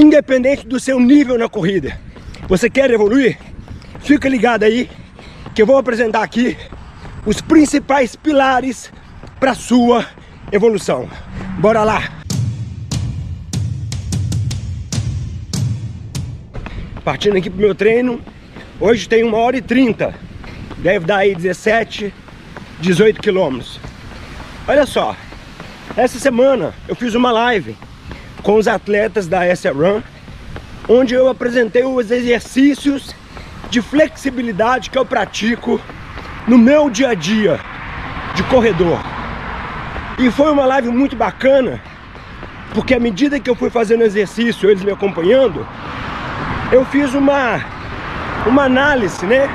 independente do seu nível na corrida. Você quer evoluir? Fica ligado aí que eu vou apresentar aqui os principais pilares para sua evolução. Bora lá! Partindo aqui pro meu treino, hoje tem uma hora e trinta, deve dar aí 17, 18 quilômetros. Olha só, essa semana eu fiz uma live com os atletas da SA Run, onde eu apresentei os exercícios de flexibilidade que eu pratico no meu dia a dia de corredor. E foi uma live muito bacana, porque à medida que eu fui fazendo exercício, eles me acompanhando, eu fiz uma, uma análise, né?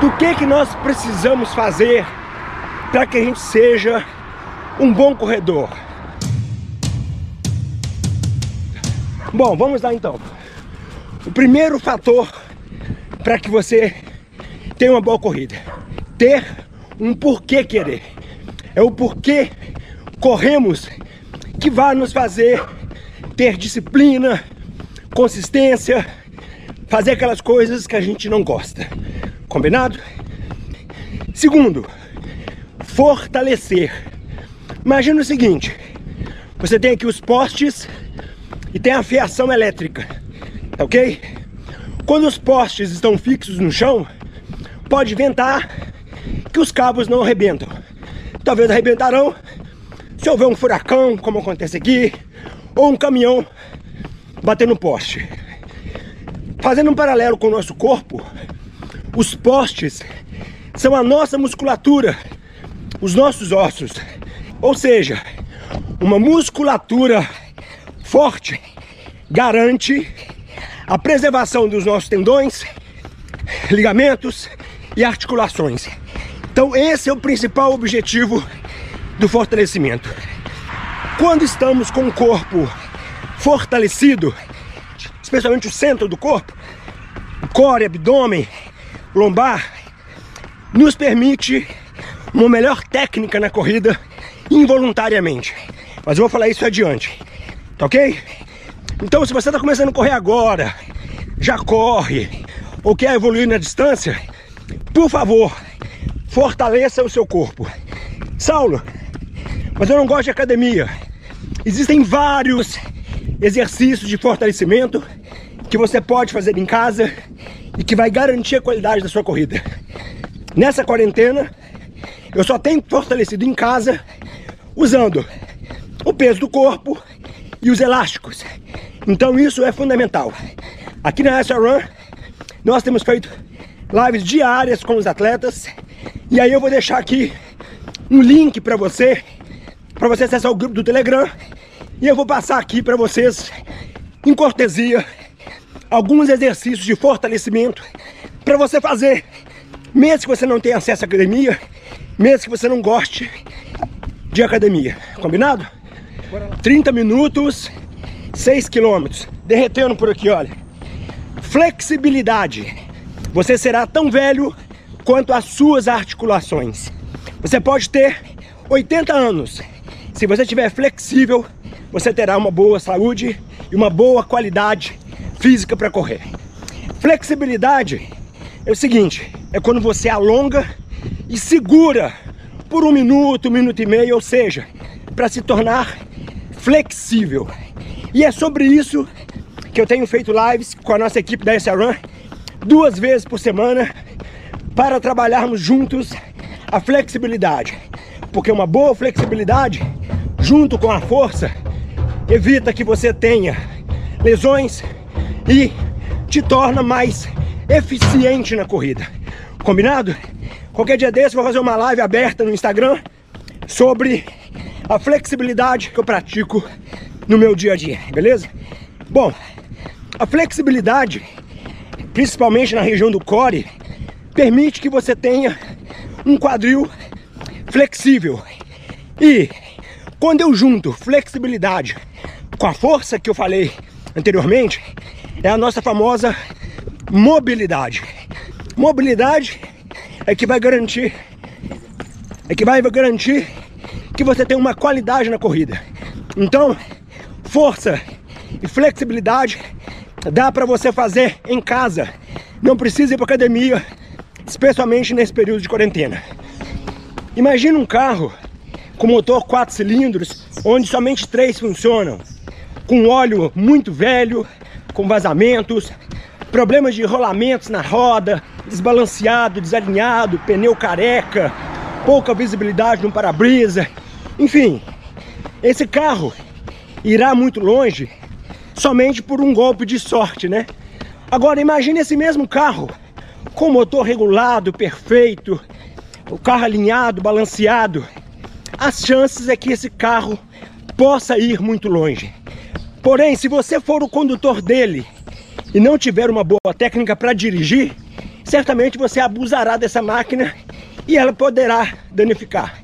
Do que, que nós precisamos fazer para que a gente seja um bom corredor. Bom, vamos lá então. O primeiro fator para que você tenha uma boa corrida, ter um porquê querer. É o porquê corremos que vai nos fazer ter disciplina, consistência, fazer aquelas coisas que a gente não gosta. Combinado? Segundo, fortalecer. Imagina o seguinte: você tem aqui os postes e tem a fiação elétrica, tá ok? Quando os postes estão fixos no chão, pode ventar que os cabos não arrebentam. Talvez arrebentarão se houver um furacão, como acontece aqui, ou um caminhão bater no poste. Fazendo um paralelo com o nosso corpo, os postes são a nossa musculatura, os nossos ossos. Ou seja, uma musculatura forte garante a preservação dos nossos tendões, ligamentos e articulações. Então esse é o principal objetivo do fortalecimento. Quando estamos com o corpo fortalecido, especialmente o centro do corpo, core, abdômen, lombar, nos permite uma melhor técnica na corrida involuntariamente. Mas eu vou falar isso adiante, tá ok? Então se você está começando a correr agora, já corre, ou quer evoluir na distância, por favor, fortaleça o seu corpo. Saulo, mas eu não gosto de academia. Existem vários exercícios de fortalecimento que você pode fazer em casa e que vai garantir a qualidade da sua corrida. Nessa quarentena, eu só tenho fortalecido em casa usando o peso do corpo e os elásticos. Então isso é fundamental. Aqui na SA Run, nós temos feito lives diárias com os atletas. E aí eu vou deixar aqui um link para você, para você acessar o grupo do Telegram. E eu vou passar aqui para vocês, em cortesia, alguns exercícios de fortalecimento para você fazer, mesmo que você não tenha acesso à academia, mesmo que você não goste de academia. Combinado? 30 minutos, 6 quilômetros. Derretendo por aqui, olha. Flexibilidade. Você será tão velho quanto as suas articulações. Você pode ter 80 anos. Se você estiver flexível, você terá uma boa saúde e uma boa qualidade física para correr. Flexibilidade é o seguinte, é quando você alonga e segura por um minuto, um minuto e meio, ou seja, para se tornar flexível. E é sobre isso que eu tenho feito lives com a nossa equipe da Run duas vezes por semana para trabalharmos juntos a flexibilidade. Porque uma boa flexibilidade, junto com a força, evita que você tenha lesões e te torna mais eficiente na corrida. Combinado? Qualquer dia desse eu vou fazer uma live aberta no Instagram sobre a flexibilidade que eu pratico no meu dia a dia, beleza? Bom, a flexibilidade, principalmente na região do core, permite que você tenha um quadril flexível. E quando eu junto flexibilidade com a força que eu falei anteriormente, é a nossa famosa mobilidade. Mobilidade é que vai garantir é que vai garantir que você tem uma qualidade na corrida. Então, força e flexibilidade dá para você fazer em casa. Não precisa ir para academia, especialmente nesse período de quarentena. Imagina um carro com motor 4 cilindros, onde somente três funcionam, com óleo muito velho, com vazamentos, problemas de rolamentos na roda, desbalanceado, desalinhado, pneu careca, pouca visibilidade no para-brisa, enfim, esse carro irá muito longe somente por um golpe de sorte, né? Agora imagine esse mesmo carro com motor regulado, perfeito, o carro alinhado, balanceado. As chances é que esse carro possa ir muito longe. Porém, se você for o condutor dele e não tiver uma boa técnica para dirigir, certamente você abusará dessa máquina e ela poderá danificar.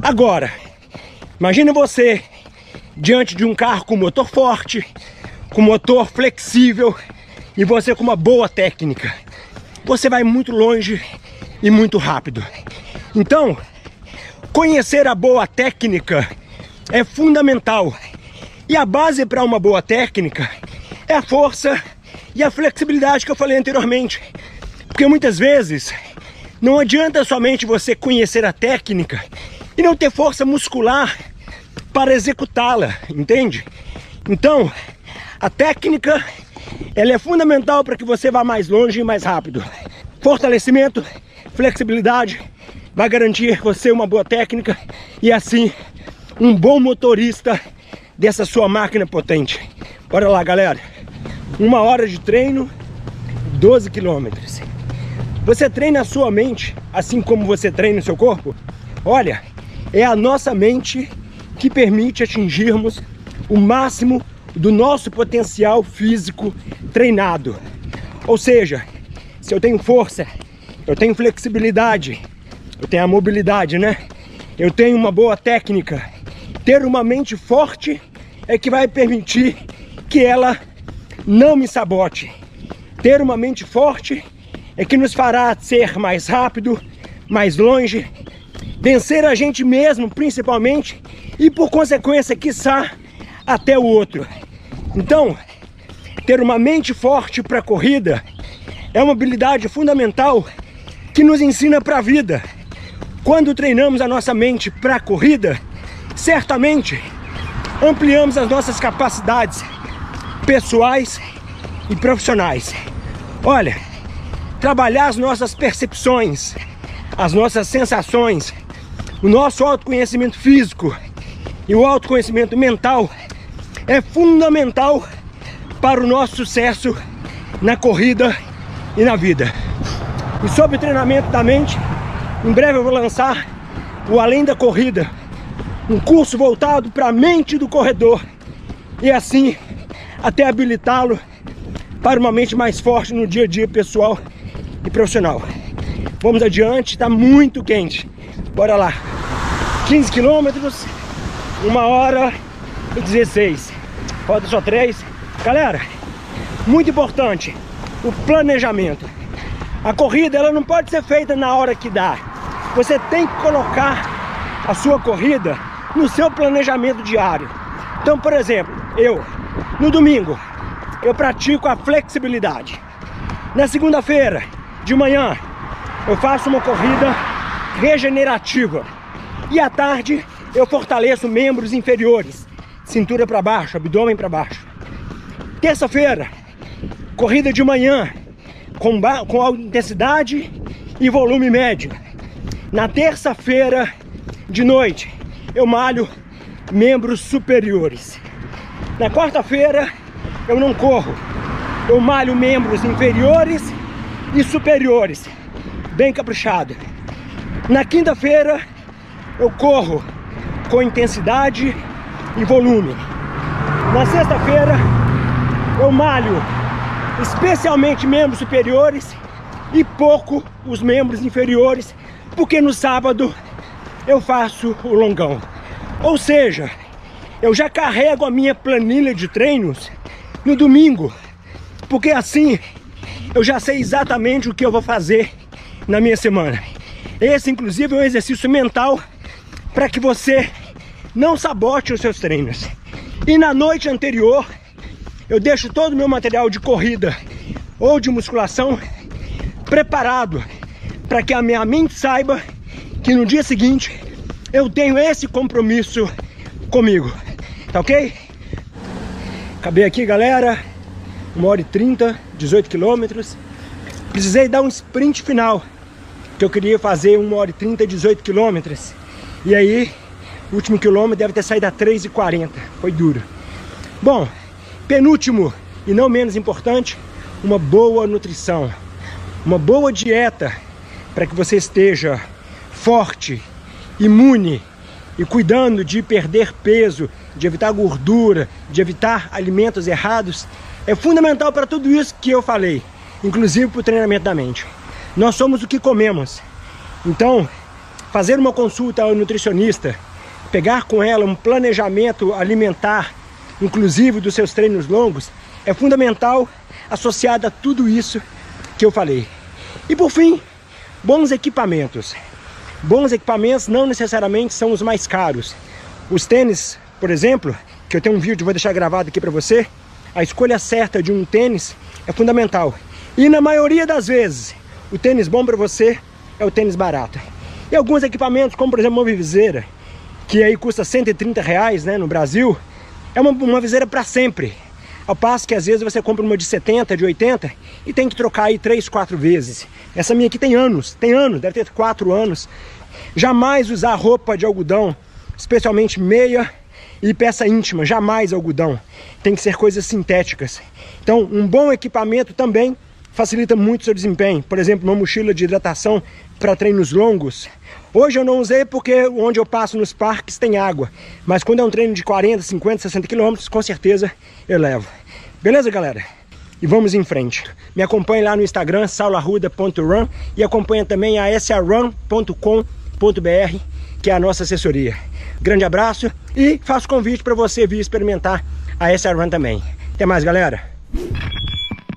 Agora, imagine você diante de um carro com motor forte, com motor flexível e você com uma boa técnica. Você vai muito longe e muito rápido. Então, conhecer a boa técnica é fundamental. E a base para uma boa técnica é a força e a flexibilidade que eu falei anteriormente. Porque muitas vezes não adianta somente você conhecer a técnica e não ter força muscular para executá-la, entende? Então, a técnica ela é fundamental para que você vá mais longe e mais rápido. Fortalecimento, flexibilidade vai garantir você uma boa técnica e assim um bom motorista dessa sua máquina potente. Bora lá, galera. Uma hora de treino, 12 quilômetros. Você treina a sua mente assim como você treina o seu corpo? Olha, é a nossa mente que permite atingirmos o máximo do nosso potencial físico treinado. Ou seja, se eu tenho força, eu tenho flexibilidade, eu tenho a mobilidade, né? Eu tenho uma boa técnica. Ter uma mente forte é que vai permitir que ela não me sabote. Ter uma mente forte é que nos fará ser mais rápido, mais longe, vencer a gente mesmo, principalmente, e por consequência, quiçá, até o outro. Então, ter uma mente forte para a corrida é uma habilidade fundamental que nos ensina para a vida. Quando treinamos a nossa mente para a corrida, certamente ampliamos as nossas capacidades pessoais e profissionais. Olha, trabalhar as nossas percepções, as nossas sensações, o nosso autoconhecimento físico e o autoconhecimento mental é fundamental para o nosso sucesso na corrida e na vida. E sobre o treinamento da mente, em breve eu vou lançar o Além da Corrida, um curso voltado para a mente do corredor e assim até habilitá-lo para uma mente mais forte no dia a dia pessoal e profissional. Vamos adiante, está muito quente. Bora lá. 15 quilômetros, uma hora e 16. Falta só três. Galera, muito importante o planejamento. A corrida ela não pode ser feita na hora que dá. Você tem que colocar a sua corrida no seu planejamento diário. Então, por exemplo, eu no domingo eu pratico a flexibilidade. Na segunda-feira, de manhã, eu faço uma corrida regenerativa. E à tarde, eu fortaleço membros inferiores, cintura para baixo, abdômen para baixo. Terça-feira, corrida de manhã, com, com intensidade e volume médio. Na terça-feira de noite, eu malho membros superiores. Na quarta-feira, eu não corro. Eu malho membros inferiores e superiores, bem caprichado. Na quinta-feira, eu corro com intensidade e volume. Na sexta-feira, eu malho especialmente membros superiores e pouco os membros inferiores, porque no sábado eu faço o longão. Ou seja, eu já carrego a minha planilha de treinos no domingo, porque assim eu já sei exatamente o que eu vou fazer na minha semana. Esse, inclusive, é um exercício mental para que você não sabote os seus treinos. E na noite anterior, eu deixo todo o meu material de corrida ou de musculação preparado para que a minha mente saiba que no dia seguinte eu tenho esse compromisso comigo, tá ok? Acabei aqui, galera, 1 hora e 30, 18 quilômetros. Precisei dar um sprint final, que eu queria fazer 1 hora e 30, 18 quilômetros. E aí, o último quilômetro deve ter saído a 3 e 40, foi duro. Bom, penúltimo e não menos importante, uma boa nutrição, uma boa dieta para que você esteja forte, imune e cuidando de perder peso, de evitar gordura, de evitar alimentos errados, é fundamental para tudo isso que eu falei, inclusive para o treinamento da mente. Nós somos o que comemos. Então, fazer uma consulta ao nutricionista, pegar com ela um planejamento alimentar, inclusive dos seus treinos longos, é fundamental associado a tudo isso que eu falei. E por fim, bons equipamentos. Bons equipamentos não necessariamente são os mais caros. Os tênis, por exemplo, que eu tenho um vídeo, vou deixar gravado aqui para você, a escolha certa de um tênis é fundamental. E na maioria das vezes, o tênis bom para você é o tênis barato. E alguns equipamentos, como por exemplo uma viseira, que aí custa 130 reais né, no Brasil, é uma, uma viseira para sempre. Ao passo que às vezes você compra uma de 70, de 80 e tem que trocar aí 3, 4 vezes. Essa minha aqui tem anos, tem anos, deve ter 4 anos. Jamais usar roupa de algodão, especialmente meia e peça íntima, jamais algodão. Tem que ser coisas sintéticas. Então, um bom equipamento também facilita muito seu desempenho. Por exemplo, uma mochila de hidratação para treinos longos. Hoje eu não usei porque onde eu passo nos parques tem água. Mas quando é um treino de 40, 50, 60 quilômetros, com certeza eu levo. Beleza, galera? E vamos em frente. Me acompanhe lá no Instagram, saularruda.run e acompanhe também a srun.com.br, que é a nossa assessoria. Grande abraço e faço convite para você vir experimentar a SRun também. Até mais, galera!